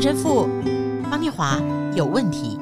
陈神父方念华有问题。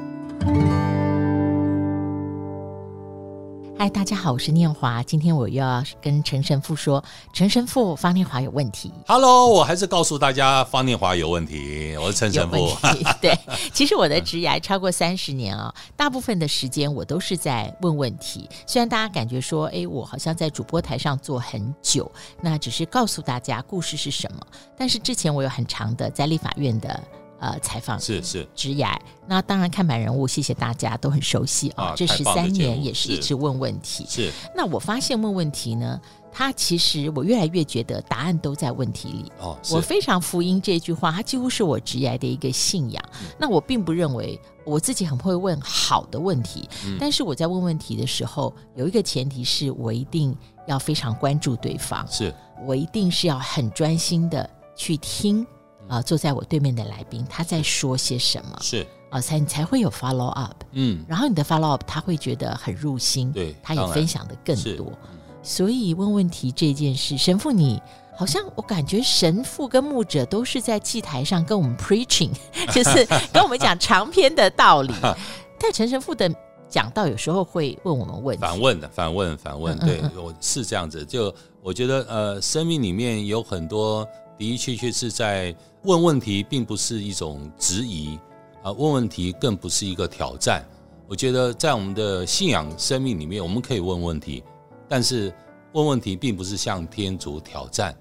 嗨，大家好，我是念华。今天我又要跟陈神父说，陈神父方念华有问题。Hello，我还是告诉大家方念华有问题。我是陈神父。对，其实我的职涯超过三十年啊、哦，大部分的时间我都是在问问题。虽然大家感觉说，哎，我好像在主播台上做很久，那只是告诉大家故事是什么。但是之前我有很长的在立法院的。呃，采访是是职涯，那当然看板人物，谢谢大家都很熟悉啊。这十三年也是一直问问题。是，是那我发现问问题呢，他其实我越来越觉得答案都在问题里。哦，我非常福音这句话，它几乎是我职涯的一个信仰。嗯、那我并不认为我自己很会问好的问题，嗯、但是我在问问题的时候，有一个前提是我一定要非常关注对方，是我一定是要很专心的去听。啊、呃，坐在我对面的来宾他在说些什么？是啊、呃，才你才会有 follow up。嗯，然后你的 follow up 他会觉得很入心，对，他也分享的更多。所以问问题这件事，神父你好像我感觉神父跟牧者都是在祭台上跟我们 preaching，就是 跟我们讲长篇的道理。但陈神父的讲道有时候会问我们问题，反问的，反问，反问。对，我是这样子。就我觉得呃，生命里面有很多的的确确是在。问问题并不是一种质疑啊，问问题更不是一个挑战。我觉得在我们的信仰生命里面，我们可以问问题，但是问问题并不是向天主挑战，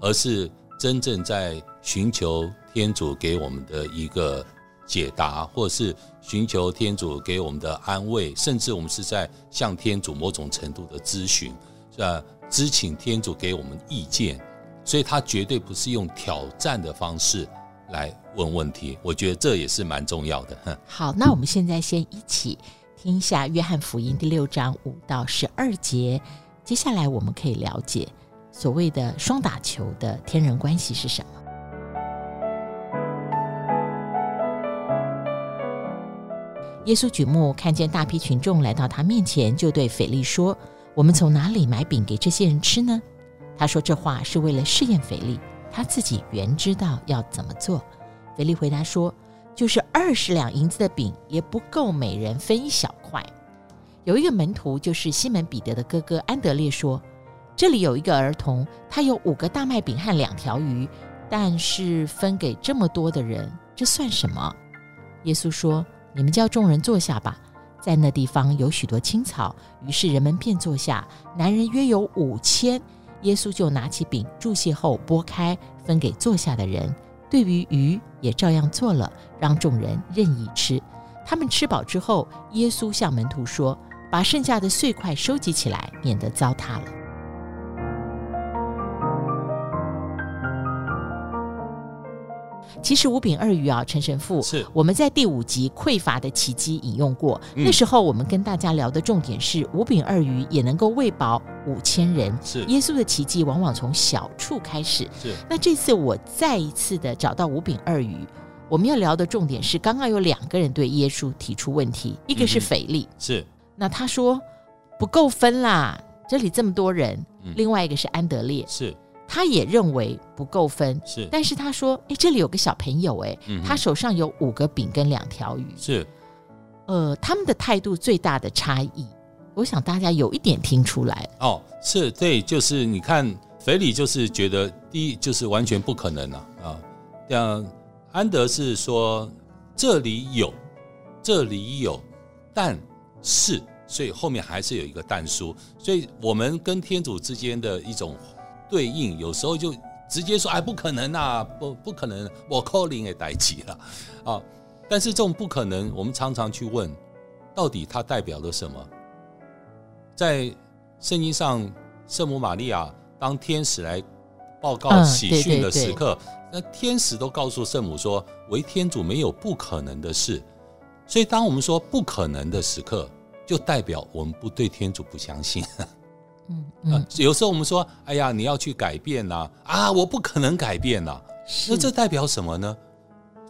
而是真正在寻求天主给我们的一个解答，或者是寻求天主给我们的安慰，甚至我们是在向天主某种程度的咨询，是吧？咨请天主给我们意见。所以他绝对不是用挑战的方式来问问题，我觉得这也是蛮重要的。好，那我们现在先一起听一下《约翰福音》第六章五到十二节，接下来我们可以了解所谓的双打球的天人关系是什么。耶稣举目看见大批群众来到他面前，就对腓力说：“我们从哪里买饼给这些人吃呢？”他说这话是为了试验腓力，他自己原知道要怎么做。腓力回答说：“就是二十两银子的饼，也不够每人分一小块。”有一个门徒，就是西门彼得的哥哥安德烈说：“这里有一个儿童，他有五个大麦饼和两条鱼，但是分给这么多的人，这算什么？”耶稣说：“你们叫众人坐下吧。”在那地方有许多青草，于是人们便坐下，男人约有五千。耶稣就拿起饼，祝谢后拨开，分给坐下的人。对于鱼也照样做了，让众人任意吃。他们吃饱之后，耶稣向门徒说：“把剩下的碎块收集起来，免得糟蹋了。”其实五饼二鱼啊，陈神父是我们在第五集匮乏的奇迹引用过。嗯、那时候我们跟大家聊的重点是五饼二鱼也能够喂饱五千人。是耶稣的奇迹往往从小处开始。是那这次我再一次的找到五饼二鱼，我们要聊的重点是刚刚有两个人对耶稣提出问题，一个是腓力，嗯、是那他说不够分啦，这里这么多人。嗯、另外一个是安德烈，是。他也认为不够分，是，但是他说：“哎，这里有个小朋友，哎、嗯，他手上有五个饼跟两条鱼。”是，呃，他们的态度最大的差异，我想大家有一点听出来哦，是对，就是你看，肥里就是觉得第一就是完全不可能了啊，像安德是说这里有，这里有，但是，所以后面还是有一个但书，所以我们跟天主之间的一种。对应有时候就直接说，哎，不可能啊，不不可能，我扣零也待机了啊。但是这种不可能，我们常常去问，到底它代表了什么？在圣经上，圣母玛利亚当天使来报告喜讯的时刻，那天使都告诉圣母说，为天主没有不可能的事。所以当我们说不可能的时刻，就代表我们不对天主不相信。嗯，嗯、啊，有时候我们说，哎呀，你要去改变呐、啊，啊，我不可能改变呐、那这代表什么呢？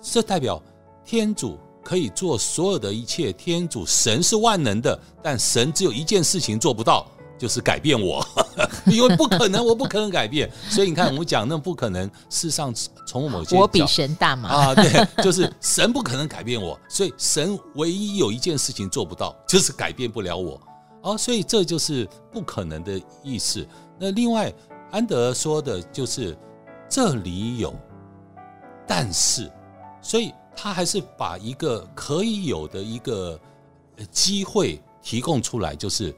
这代表天主可以做所有的一切，天主神是万能的，但神只有一件事情做不到，就是改变我，因为不可能，我不可能改变。所以你看，我们讲那不可能，事实上从某些 我比神大嘛啊，对，就是神不可能改变我，所以神唯一有一件事情做不到，就是改变不了我。哦，所以这就是不可能的意思。那另外，安德说的就是这里有，但是，所以他还是把一个可以有的一个机会提供出来，就是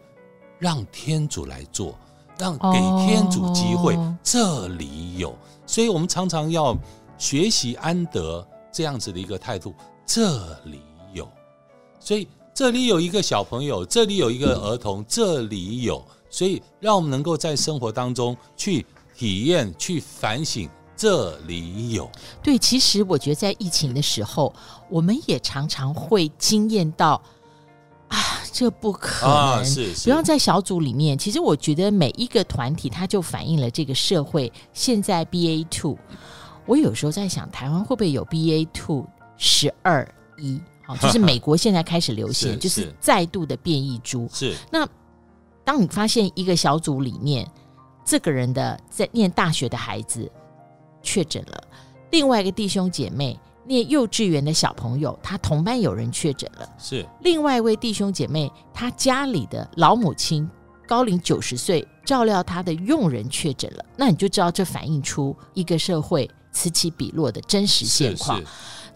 让天主来做，让给天主机会。这里有，所以我们常常要学习安德这样子的一个态度。这里有，所以。这里有一个小朋友，这里有一个儿童，这里有，所以让我们能够在生活当中去体验、去反省。这里有。对，其实我觉得在疫情的时候，我们也常常会惊艳到啊，这不可能。啊，是是。比方在小组里面，其实我觉得每一个团体，它就反映了这个社会现在 BA two。我有时候在想，台湾会不会有 BA two 十二一？就是美国现在开始流行，就是再度的变异株。是。那当你发现一个小组里面，这个人的在念大学的孩子确诊了，另外一个弟兄姐妹念幼稚园的小朋友，他同班有人确诊了。是。另外一位弟兄姐妹，他家里的老母亲高龄九十岁，照料他的佣人确诊了。那你就知道，这反映出一个社会此起彼落的真实现况。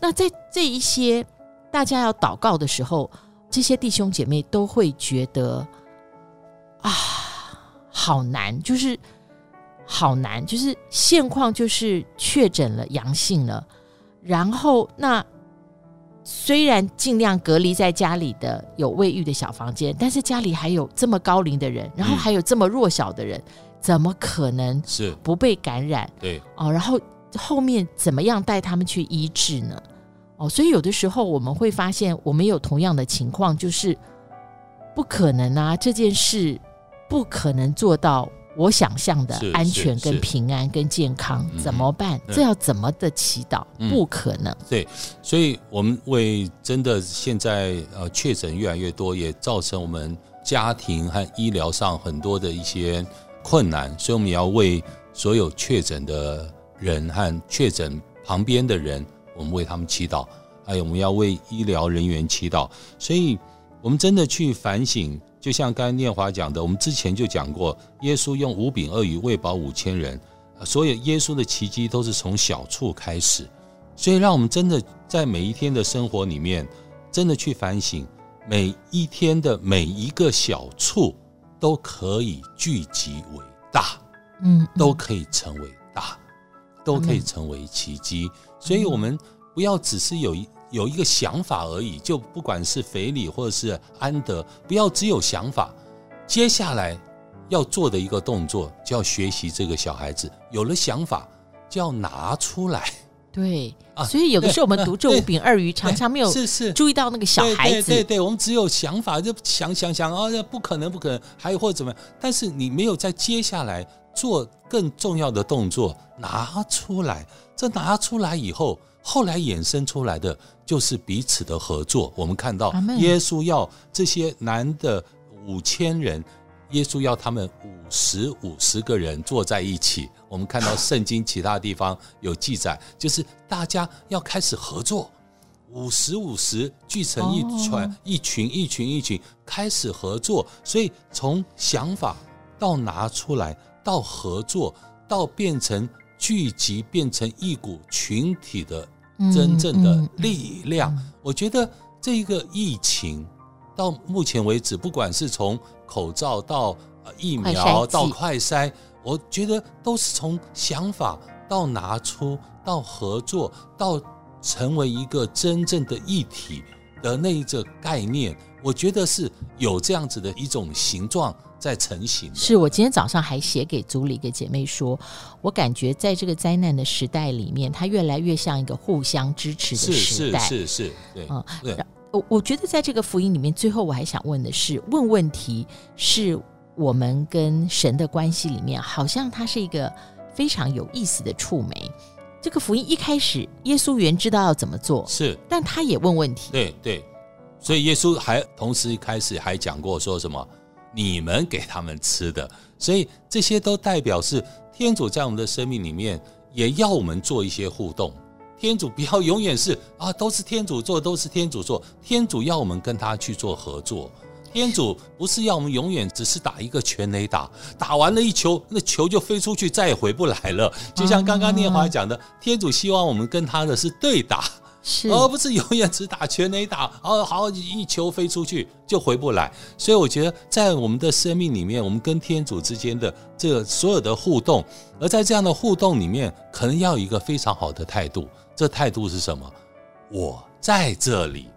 那在这一些。大家要祷告的时候，这些弟兄姐妹都会觉得啊，好难，就是好难，就是现况就是确诊了阳性了，然后那虽然尽量隔离在家里的有卫浴的小房间，但是家里还有这么高龄的人，然后还有这么弱小的人，嗯、怎么可能是不被感染？对哦，然后后面怎么样带他们去医治呢？哦，所以有的时候我们会发现，我们有同样的情况，就是不可能啊，这件事不可能做到我想象的安全、跟平安、跟健康，怎么办？这要怎么的祈祷？不可能。对，所以我们为真的现在呃确诊越来越多，也造成我们家庭和医疗上很多的一些困难，所以我们也要为所有确诊的人和确诊旁边的人。我们为他们祈祷，还有我们要为医疗人员祈祷。所以，我们真的去反省，就像刚才念华讲的，我们之前就讲过，耶稣用五饼二鱼喂饱五千人，所有耶稣的奇迹都是从小处开始。所以，让我们真的在每一天的生活里面，真的去反省，每一天的每一个小处都可以聚集为大，嗯，都可以成为大，都可以成为奇迹。所以，我们不要只是有一有一个想法而已，就不管是斐理或者是安德，不要只有想法。接下来要做的一个动作，就要学习这个小孩子有了想法，就要拿出来。对啊，所以有的时候我们读这五饼二鱼，常常没有是是注意到那个小孩子。对对对，我们只有想法就想想想啊，不可能不可能，还有或者怎么样？但是你没有在接下来做更重要的动作，拿出来。这拿出来以后，后来衍生出来的就是彼此的合作。我们看到耶稣要这些男的五千人，耶稣要他们五十五十个人坐在一起。我们看到圣经其他地方有记载，就是大家要开始合作，五十五十聚成一团，一群一群一群开始合作。所以从想法到拿出来，到合作，到变成。聚集变成一股群体的真正的力量，我觉得这一个疫情到目前为止，不管是从口罩到疫苗到快筛，我觉得都是从想法到拿出到合作到成为一个真正的一体的那一个概念，我觉得是有这样子的一种形状。在成型。是我今天早上还写给组里一个姐妹说，我感觉在这个灾难的时代里面，它越来越像一个互相支持的时代。是是是，是，对，嗯，对。我我觉得在这个福音里面，最后我还想问的是，问问题是我们跟神的关系里面，好像它是一个非常有意思的触媒。这个福音一开始，耶稣原知道要怎么做，是，但他也问问题。对对，所以耶稣还同时一开始还讲过说什么？你们给他们吃的。所以这些都代表是天主在我们的生命里面也要我们做一些互动。天主不要永远是啊，都是天主做，都是天主做。天主要我们跟他去做合作。天主不是要我们永远只是打一个全垒打，打完了一球，那球就飞出去，再也回不来了。就像刚刚念华讲的，天主希望我们跟他的是对打。是，而不是永远只打全垒打，哦，好一球飞出去就回不来。所以我觉得，在我们的生命里面，我们跟天主之间的这个所有的互动，而在这样的互动里面，可能要有一个非常好的态度。这态度是什么？我在这里，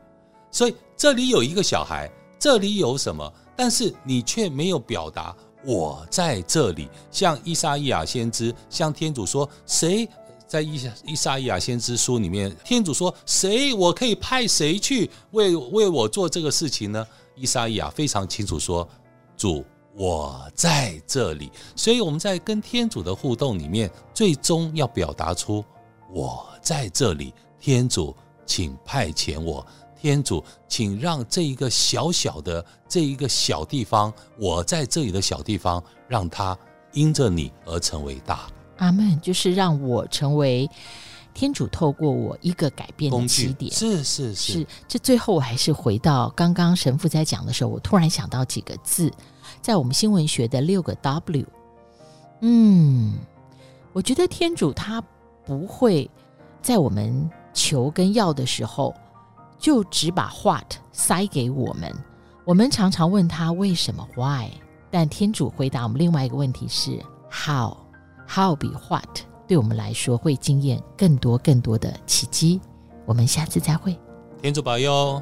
所以这里有一个小孩，这里有什么？但是你却没有表达我在这里。像伊撒伊亚先知，向天主说谁？在伊伊撒意亚先知书里面，天主说：“谁我可以派谁去为为我做这个事情呢？”伊撒意亚非常清楚说：“主，我在这里。”所以我们在跟天主的互动里面，最终要表达出“我在这里”。天主，请派遣我。天主，请让这一个小小的这一个小地方，我在这里的小地方，让它因着你而成为大。阿门，就是让我成为天主透过我一个改变的起点。是是是，是。这最后我还是回到刚刚神父在讲的时候，我突然想到几个字，在我们新闻学的六个 W。嗯，我觉得天主他不会在我们求跟要的时候，就只把 What 塞给我们。我们常常问他为什么 Why，但天主回答我们另外一个问题是 How。How 比 What 对我们来说会经验更多更多的奇迹。我们下次再会，天主保佑。